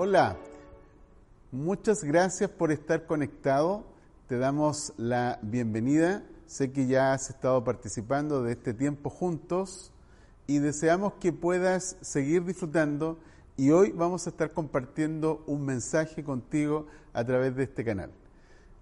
Hola, muchas gracias por estar conectado. Te damos la bienvenida. Sé que ya has estado participando de este tiempo juntos y deseamos que puedas seguir disfrutando y hoy vamos a estar compartiendo un mensaje contigo a través de este canal.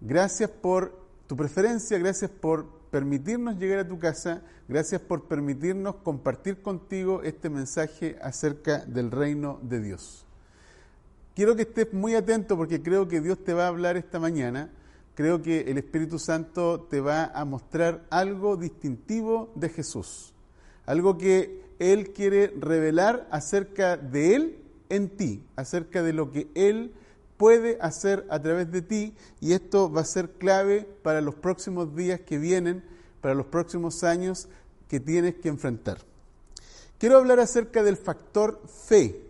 Gracias por tu preferencia, gracias por permitirnos llegar a tu casa, gracias por permitirnos compartir contigo este mensaje acerca del reino de Dios. Quiero que estés muy atento porque creo que Dios te va a hablar esta mañana, creo que el Espíritu Santo te va a mostrar algo distintivo de Jesús, algo que Él quiere revelar acerca de Él en ti, acerca de lo que Él puede hacer a través de ti y esto va a ser clave para los próximos días que vienen, para los próximos años que tienes que enfrentar. Quiero hablar acerca del factor fe.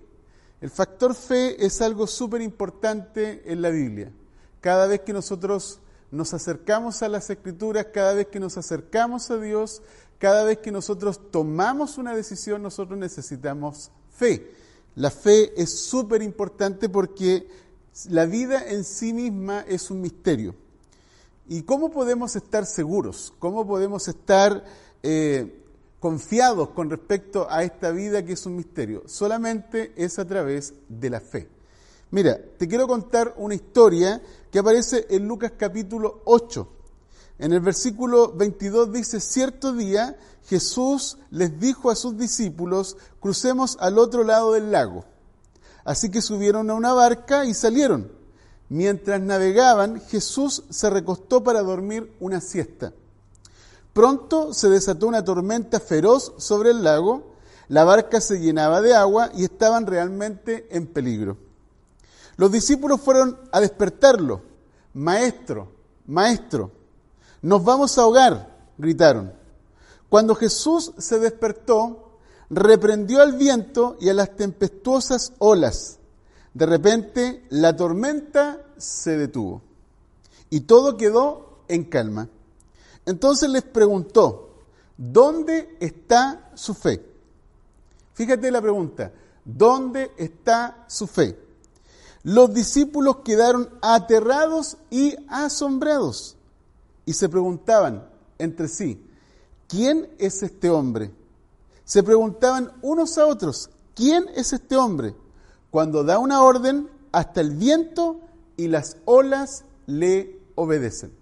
El factor fe es algo súper importante en la Biblia. Cada vez que nosotros nos acercamos a las escrituras, cada vez que nos acercamos a Dios, cada vez que nosotros tomamos una decisión, nosotros necesitamos fe. La fe es súper importante porque la vida en sí misma es un misterio. ¿Y cómo podemos estar seguros? ¿Cómo podemos estar eh, confiados con respecto a esta vida que es un misterio? Solamente es a través de la fe. Mira, te quiero contar una historia que aparece en Lucas capítulo 8. En el versículo 22 dice, cierto día Jesús les dijo a sus discípulos, crucemos al otro lado del lago. Así que subieron a una barca y salieron. Mientras navegaban, Jesús se recostó para dormir una siesta. Pronto se desató una tormenta feroz sobre el lago, la barca se llenaba de agua y estaban realmente en peligro. Los discípulos fueron a despertarlo. Maestro, maestro, nos vamos a ahogar, gritaron. Cuando Jesús se despertó, reprendió al viento y a las tempestuosas olas. De repente la tormenta se detuvo y todo quedó en calma. Entonces les preguntó, ¿dónde está su fe? Fíjate la pregunta, ¿dónde está su fe? Los discípulos quedaron aterrados y asombrados y se preguntaban entre sí, ¿quién es este hombre? Se preguntaban unos a otros, ¿quién es este hombre? Cuando da una orden, hasta el viento y las olas le obedecen.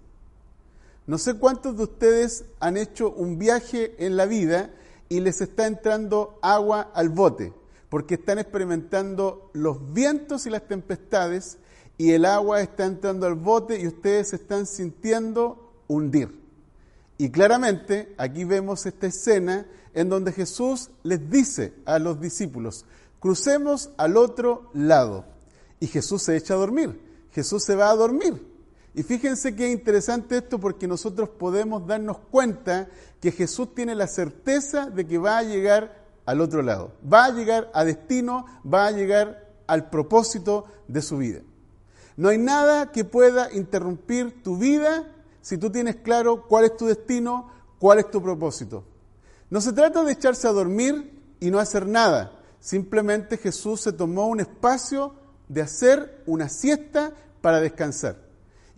No sé cuántos de ustedes han hecho un viaje en la vida y les está entrando agua al bote, porque están experimentando los vientos y las tempestades y el agua está entrando al bote y ustedes se están sintiendo hundir. Y claramente aquí vemos esta escena en donde Jesús les dice a los discípulos, crucemos al otro lado. Y Jesús se echa a dormir, Jesús se va a dormir. Y fíjense qué interesante esto porque nosotros podemos darnos cuenta que Jesús tiene la certeza de que va a llegar al otro lado, va a llegar a destino, va a llegar al propósito de su vida. No hay nada que pueda interrumpir tu vida si tú tienes claro cuál es tu destino, cuál es tu propósito. No se trata de echarse a dormir y no hacer nada. Simplemente Jesús se tomó un espacio de hacer una siesta para descansar.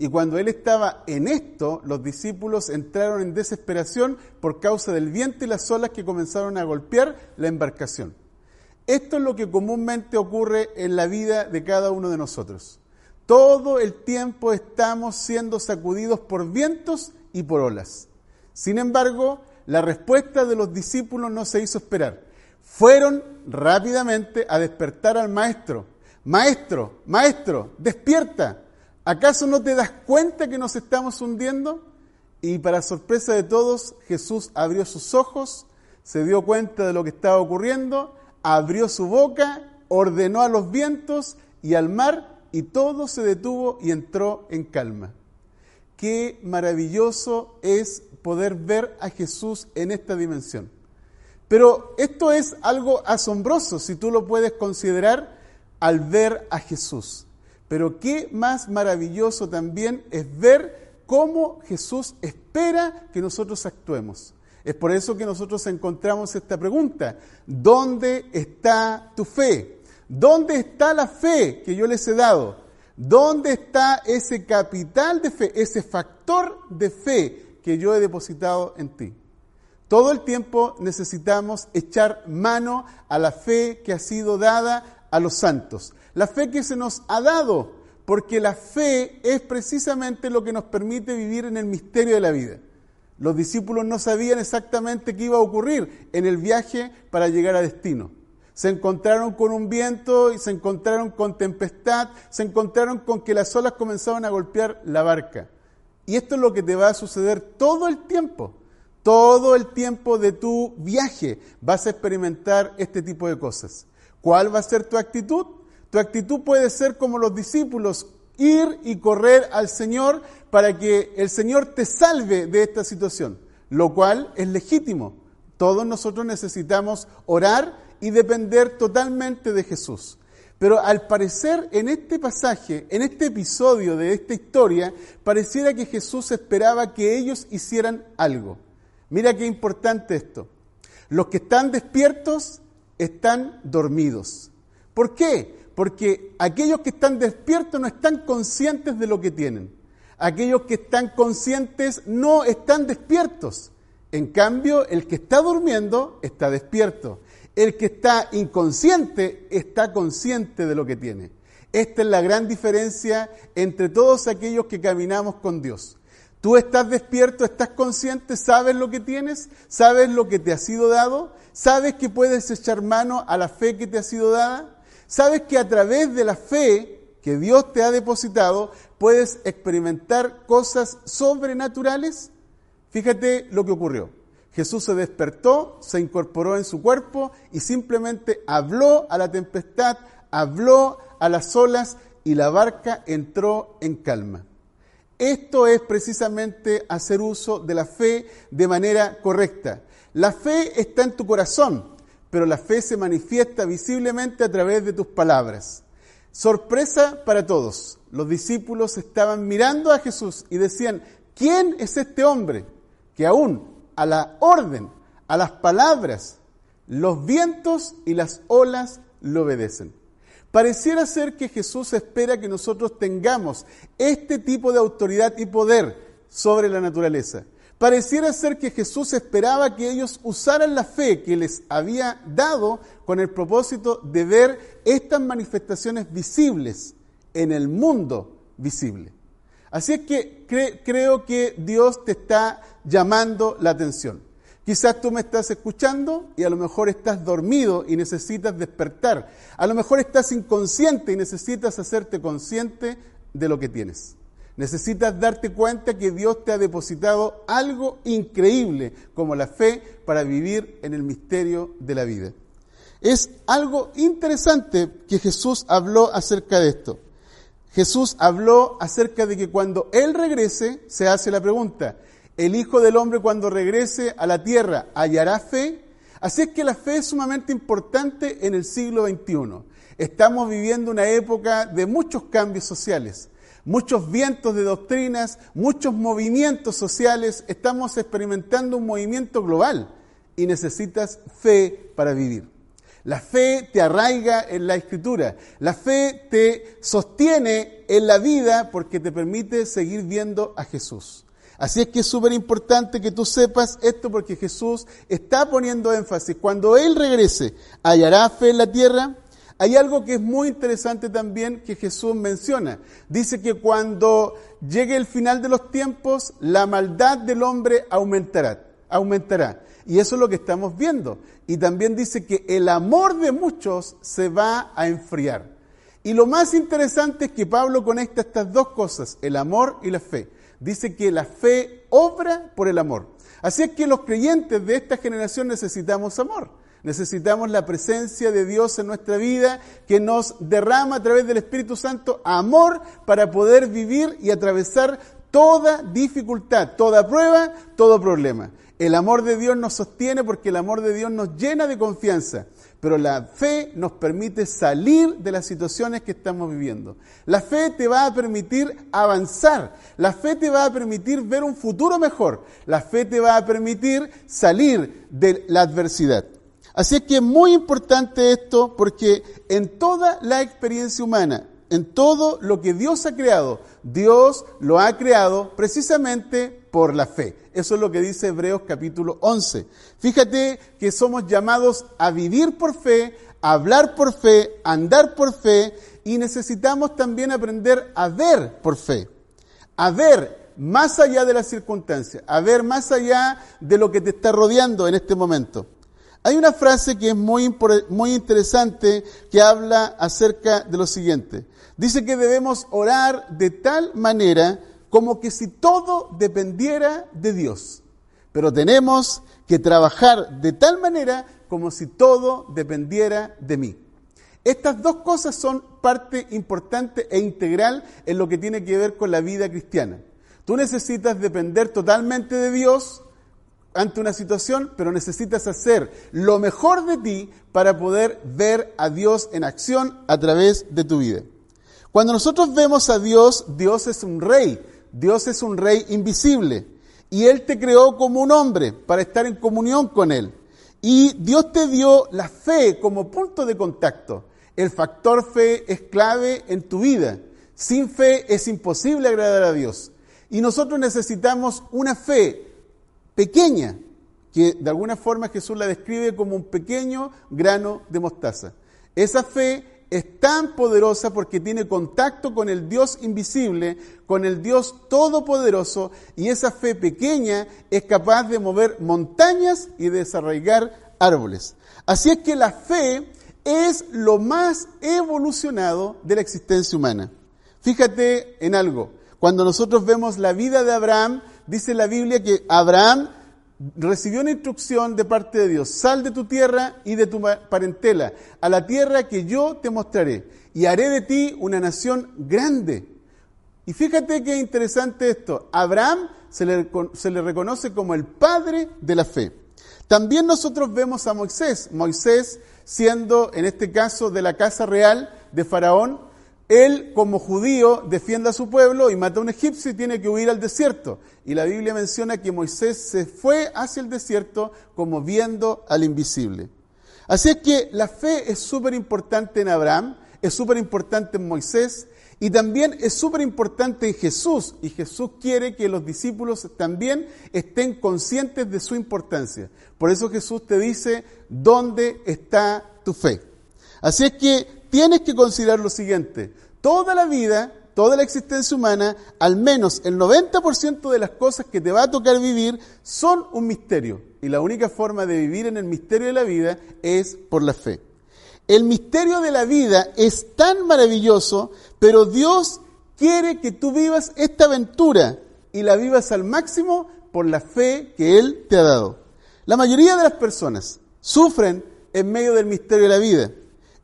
Y cuando él estaba en esto, los discípulos entraron en desesperación por causa del viento y las olas que comenzaron a golpear la embarcación. Esto es lo que comúnmente ocurre en la vida de cada uno de nosotros. Todo el tiempo estamos siendo sacudidos por vientos y por olas. Sin embargo, la respuesta de los discípulos no se hizo esperar. Fueron rápidamente a despertar al maestro. Maestro, maestro, despierta. ¿Acaso no te das cuenta que nos estamos hundiendo? Y para sorpresa de todos, Jesús abrió sus ojos, se dio cuenta de lo que estaba ocurriendo, abrió su boca, ordenó a los vientos y al mar, y todo se detuvo y entró en calma. Qué maravilloso es poder ver a Jesús en esta dimensión. Pero esto es algo asombroso si tú lo puedes considerar al ver a Jesús. Pero qué más maravilloso también es ver cómo Jesús espera que nosotros actuemos. Es por eso que nosotros encontramos esta pregunta. ¿Dónde está tu fe? ¿Dónde está la fe que yo les he dado? ¿Dónde está ese capital de fe, ese factor de fe que yo he depositado en ti? Todo el tiempo necesitamos echar mano a la fe que ha sido dada a los santos, la fe que se nos ha dado, porque la fe es precisamente lo que nos permite vivir en el misterio de la vida. Los discípulos no sabían exactamente qué iba a ocurrir en el viaje para llegar a destino. Se encontraron con un viento y se encontraron con tempestad, se encontraron con que las olas comenzaban a golpear la barca. Y esto es lo que te va a suceder todo el tiempo. Todo el tiempo de tu viaje vas a experimentar este tipo de cosas. ¿Cuál va a ser tu actitud? Tu actitud puede ser como los discípulos, ir y correr al Señor para que el Señor te salve de esta situación, lo cual es legítimo. Todos nosotros necesitamos orar y depender totalmente de Jesús. Pero al parecer en este pasaje, en este episodio de esta historia, pareciera que Jesús esperaba que ellos hicieran algo. Mira qué importante esto. Los que están despiertos están dormidos. ¿Por qué? Porque aquellos que están despiertos no están conscientes de lo que tienen. Aquellos que están conscientes no están despiertos. En cambio, el que está durmiendo está despierto. El que está inconsciente está consciente de lo que tiene. Esta es la gran diferencia entre todos aquellos que caminamos con Dios. Tú estás despierto, estás consciente, sabes lo que tienes, sabes lo que te ha sido dado, sabes que puedes echar mano a la fe que te ha sido dada, sabes que a través de la fe que Dios te ha depositado puedes experimentar cosas sobrenaturales. Fíjate lo que ocurrió. Jesús se despertó, se incorporó en su cuerpo y simplemente habló a la tempestad, habló a las olas y la barca entró en calma. Esto es precisamente hacer uso de la fe de manera correcta. La fe está en tu corazón, pero la fe se manifiesta visiblemente a través de tus palabras. Sorpresa para todos. Los discípulos estaban mirando a Jesús y decían, ¿quién es este hombre que aún a la orden, a las palabras, los vientos y las olas le obedecen? Pareciera ser que Jesús espera que nosotros tengamos este tipo de autoridad y poder sobre la naturaleza. Pareciera ser que Jesús esperaba que ellos usaran la fe que les había dado con el propósito de ver estas manifestaciones visibles en el mundo visible. Así es que creo que Dios te está llamando la atención. Quizás tú me estás escuchando y a lo mejor estás dormido y necesitas despertar. A lo mejor estás inconsciente y necesitas hacerte consciente de lo que tienes. Necesitas darte cuenta que Dios te ha depositado algo increíble como la fe para vivir en el misterio de la vida. Es algo interesante que Jesús habló acerca de esto. Jesús habló acerca de que cuando Él regrese se hace la pregunta, el Hijo del Hombre cuando regrese a la tierra hallará fe. Así es que la fe es sumamente importante en el siglo XXI. Estamos viviendo una época de muchos cambios sociales, muchos vientos de doctrinas, muchos movimientos sociales. Estamos experimentando un movimiento global y necesitas fe para vivir. La fe te arraiga en la escritura. La fe te sostiene en la vida porque te permite seguir viendo a Jesús. Así es que es súper importante que tú sepas esto porque Jesús está poniendo énfasis. Cuando Él regrese, ¿hallará fe en la tierra? Hay algo que es muy interesante también que Jesús menciona. Dice que cuando llegue el final de los tiempos, la maldad del hombre aumentará. aumentará. Y eso es lo que estamos viendo. Y también dice que el amor de muchos se va a enfriar. Y lo más interesante es que Pablo conecta estas dos cosas, el amor y la fe dice que la fe obra por el amor. Así es que los creyentes de esta generación necesitamos amor. Necesitamos la presencia de Dios en nuestra vida que nos derrama a través del Espíritu Santo amor para poder vivir y atravesar toda dificultad, toda prueba, todo problema. El amor de Dios nos sostiene porque el amor de Dios nos llena de confianza pero la fe nos permite salir de las situaciones que estamos viviendo. La fe te va a permitir avanzar, la fe te va a permitir ver un futuro mejor, la fe te va a permitir salir de la adversidad. Así es que es muy importante esto porque en toda la experiencia humana, en todo lo que Dios ha creado, Dios lo ha creado precisamente por la fe. Eso es lo que dice Hebreos capítulo 11. Fíjate que somos llamados a vivir por fe, a hablar por fe, a andar por fe y necesitamos también aprender a ver por fe. A ver más allá de las circunstancias, a ver más allá de lo que te está rodeando en este momento. Hay una frase que es muy, muy interesante que habla acerca de lo siguiente. Dice que debemos orar de tal manera como que si todo dependiera de Dios. Pero tenemos que trabajar de tal manera como si todo dependiera de mí. Estas dos cosas son parte importante e integral en lo que tiene que ver con la vida cristiana. Tú necesitas depender totalmente de Dios ante una situación, pero necesitas hacer lo mejor de ti para poder ver a Dios en acción a través de tu vida. Cuando nosotros vemos a Dios, Dios es un rey, Dios es un rey invisible y Él te creó como un hombre para estar en comunión con Él. Y Dios te dio la fe como punto de contacto. El factor fe es clave en tu vida. Sin fe es imposible agradar a Dios. Y nosotros necesitamos una fe pequeña, que de alguna forma Jesús la describe como un pequeño grano de mostaza. Esa fe es tan poderosa porque tiene contacto con el Dios invisible, con el Dios todopoderoso, y esa fe pequeña es capaz de mover montañas y desarraigar árboles. Así es que la fe es lo más evolucionado de la existencia humana. Fíjate en algo, cuando nosotros vemos la vida de Abraham, dice la Biblia que Abraham recibió una instrucción de parte de Dios, sal de tu tierra y de tu parentela, a la tierra que yo te mostraré, y haré de ti una nación grande. Y fíjate qué interesante esto, Abraham se le, se le reconoce como el padre de la fe. También nosotros vemos a Moisés, Moisés siendo en este caso de la casa real de Faraón, él como judío defiende a su pueblo y mata a un egipcio y tiene que huir al desierto. Y la Biblia menciona que Moisés se fue hacia el desierto como viendo al invisible. Así es que la fe es súper importante en Abraham, es súper importante en Moisés y también es súper importante en Jesús. Y Jesús quiere que los discípulos también estén conscientes de su importancia. Por eso Jesús te dice, ¿dónde está tu fe? Así es que tienes que considerar lo siguiente. Toda la vida, toda la existencia humana, al menos el 90% de las cosas que te va a tocar vivir son un misterio. Y la única forma de vivir en el misterio de la vida es por la fe. El misterio de la vida es tan maravilloso, pero Dios quiere que tú vivas esta aventura y la vivas al máximo por la fe que Él te ha dado. La mayoría de las personas sufren en medio del misterio de la vida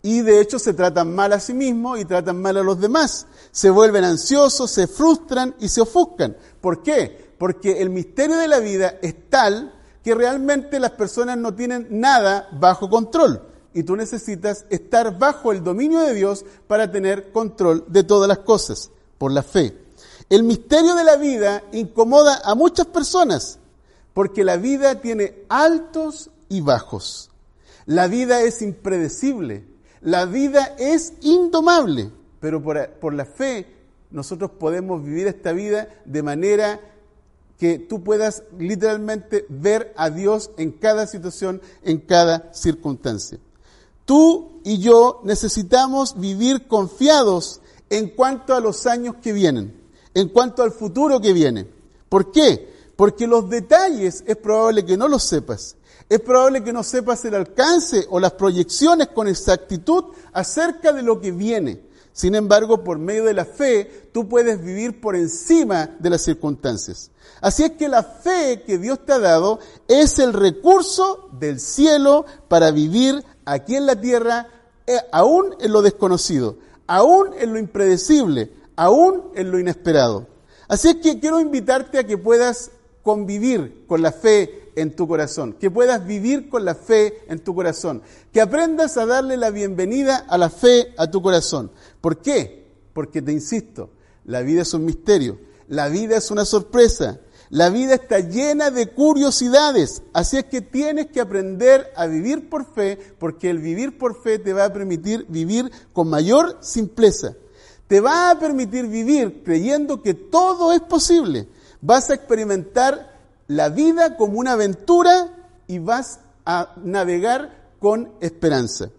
y de hecho se tratan mal a sí mismos y tratan mal a los demás. Se vuelven ansiosos, se frustran y se ofuscan. ¿Por qué? Porque el misterio de la vida es tal que realmente las personas no tienen nada bajo control. Y tú necesitas estar bajo el dominio de Dios para tener control de todas las cosas, por la fe. El misterio de la vida incomoda a muchas personas, porque la vida tiene altos y bajos. La vida es impredecible, la vida es indomable, pero por, la fe nosotros podemos vivir esta vida de manera que tú puedas literalmente ver a Dios en cada situación, en cada circunstancia. Tú y yo necesitamos vivir confiados en cuanto a los años que vienen, en cuanto al futuro que viene. ¿Por qué? Porque los detalles es probable que no los sepas es probable que no sepas el alcance o las proyecciones con exactitud acerca de lo que viene. Sin embargo, por medio de la fe, tú puedes vivir por encima de las circunstancias. Así es que la fe que Dios te ha dado es el recurso del cielo para vivir aquí en la tierra, eh, aún en lo desconocido, aún en lo impredecible, aún en lo inesperado. Así es que quiero invitarte a que puedas convivir con la fe en tu corazón, que puedas vivir con la fe en tu corazón, que aprendas a darle la bienvenida a la fe a tu corazón. ¿Por qué? Porque te insisto, la vida es un misterio, la vida es una sorpresa. La vida está llena de curiosidades, así es que tienes que aprender a vivir por fe, porque el vivir por fe te va a permitir vivir con mayor simpleza. Te va a permitir vivir creyendo que todo es posible. Vas a experimentar la vida como una aventura y vas a navegar con esperanza.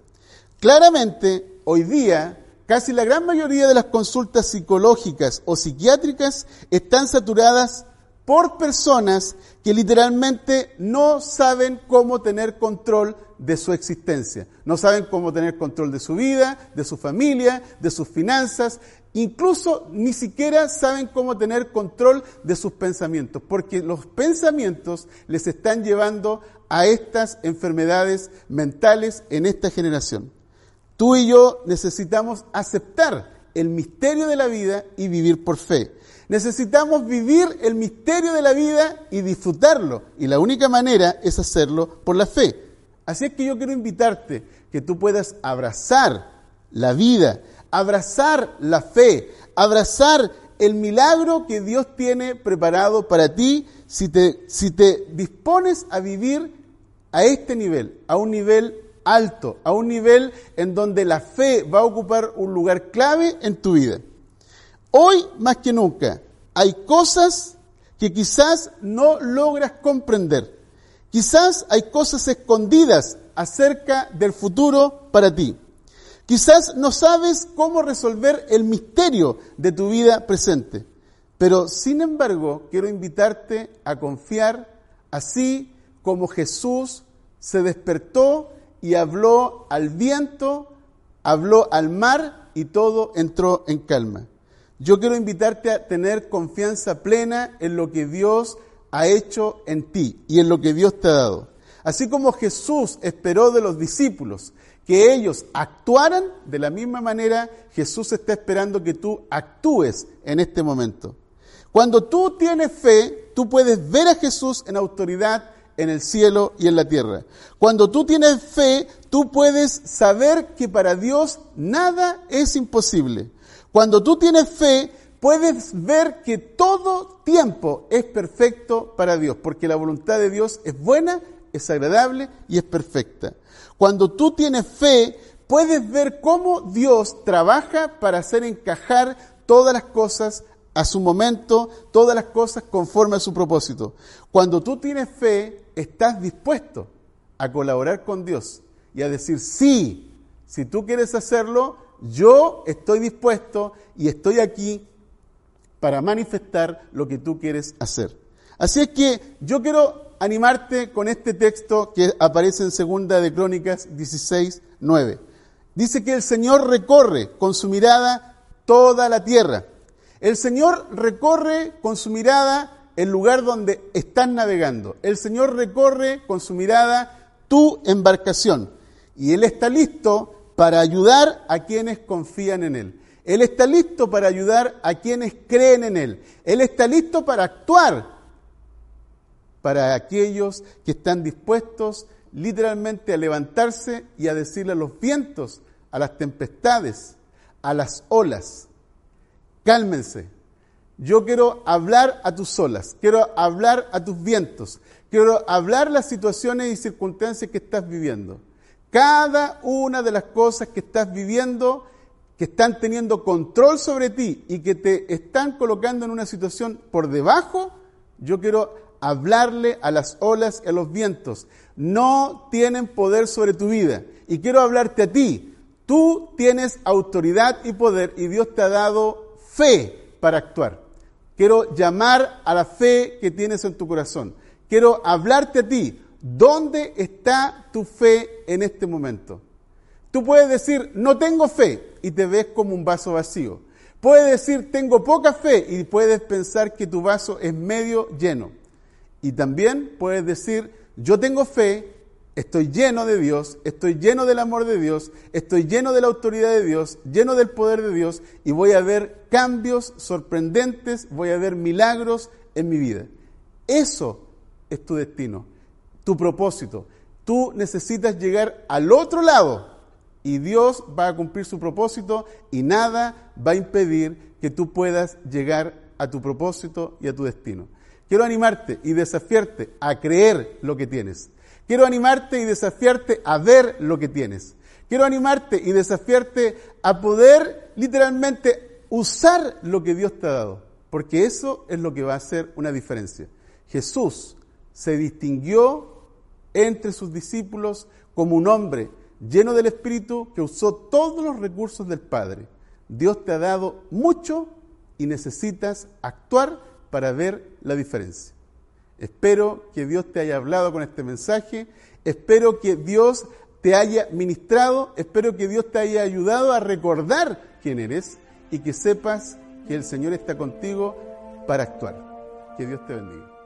Claramente, hoy día, casi la gran mayoría de las consultas psicológicas o psiquiátricas están saturadas por personas que literalmente no saben cómo tener control de su existencia, no saben cómo tener control de su vida, de su familia, de sus finanzas, incluso ni siquiera saben cómo tener control de sus pensamientos, porque los pensamientos les están llevando a estas enfermedades mentales en esta generación. Tú y yo necesitamos aceptar el misterio de la vida y vivir por fe. Necesitamos vivir el misterio de la vida y disfrutarlo. Y la única manera es hacerlo por la fe. Así es que yo quiero invitarte que tú puedas abrazar la vida, abrazar la fe, abrazar el milagro que Dios tiene preparado para ti si te, si te dispones a vivir a este nivel, a un nivel alto, a un nivel en donde la fe va a ocupar un lugar clave en tu vida. Hoy más que nunca hay cosas que quizás no logras comprender. Quizás hay cosas escondidas acerca del futuro para ti. Quizás no sabes cómo resolver el misterio de tu vida presente. Pero sin embargo, quiero invitarte a confiar así como Jesús se despertó y habló al viento, habló al mar y todo entró en calma. Yo quiero invitarte a tener confianza plena en lo que Dios ha hecho en ti y en lo que Dios te ha dado. Así como Jesús esperó de los discípulos que ellos actuaran, de la misma manera Jesús está esperando que tú actúes en este momento. Cuando tú tienes fe, tú puedes ver a Jesús en autoridad en el cielo y en la tierra. Cuando tú tienes fe, tú puedes saber que para Dios nada es imposible. Cuando tú tienes fe, puedes ver que todo tiempo es perfecto para Dios, porque la voluntad de Dios es buena, es agradable y es perfecta. Cuando tú tienes fe, puedes ver cómo Dios trabaja para hacer encajar todas las cosas a su momento, todas las cosas conforme a su propósito. Cuando tú tienes fe, estás dispuesto a colaborar con Dios y a decir, sí, si tú quieres hacerlo, yo estoy dispuesto y estoy aquí para manifestar lo que tú quieres hacer. Así es que yo quiero animarte con este texto que aparece en Segunda de Crónicas 16, 9. Dice que el Señor recorre con su mirada toda la tierra. El Señor recorre con su mirada el lugar donde están navegando. El Señor recorre con su mirada tu embarcación. Y Él está listo para ayudar a quienes confían en Él. Él está listo para ayudar a quienes creen en Él. Él está listo para actuar para aquellos que están dispuestos literalmente a levantarse y a decirle a los vientos, a las tempestades, a las olas, cálmense. Yo quiero hablar a tus olas, quiero hablar a tus vientos, quiero hablar las situaciones y circunstancias que estás viviendo. Cada una de las cosas que estás viviendo, que están teniendo control sobre ti y que te están colocando en una situación por debajo, yo quiero hablarle a las olas y a los vientos. No tienen poder sobre tu vida. Y quiero hablarte a ti. Tú tienes autoridad y poder y Dios te ha dado fe para actuar. Quiero llamar a la fe que tienes en tu corazón. Quiero hablarte a ti. ¿Dónde está tu fe en este momento? Tú puedes decir, no tengo fe, y te ves como un vaso vacío. Puedes decir, tengo poca fe, y puedes pensar que tu vaso es medio lleno. Y también puedes decir, yo tengo fe, estoy lleno de Dios, estoy lleno del amor de Dios, estoy lleno de la autoridad de Dios, lleno del poder de Dios, y voy a ver cambios sorprendentes, voy a ver milagros en mi vida. Eso es tu destino tu propósito. Tú necesitas llegar al otro lado y Dios va a cumplir su propósito y nada va a impedir que tú puedas llegar a tu propósito y a tu destino. Quiero animarte y desafiarte a creer lo que tienes. Quiero animarte y desafiarte a ver lo que tienes. Quiero animarte y desafiarte a poder literalmente usar lo que Dios te ha dado, porque eso es lo que va a hacer una diferencia. Jesús se distinguió entre sus discípulos como un hombre lleno del Espíritu que usó todos los recursos del Padre. Dios te ha dado mucho y necesitas actuar para ver la diferencia. Espero que Dios te haya hablado con este mensaje, espero que Dios te haya ministrado, espero que Dios te haya ayudado a recordar quién eres y que sepas que el Señor está contigo para actuar. Que Dios te bendiga.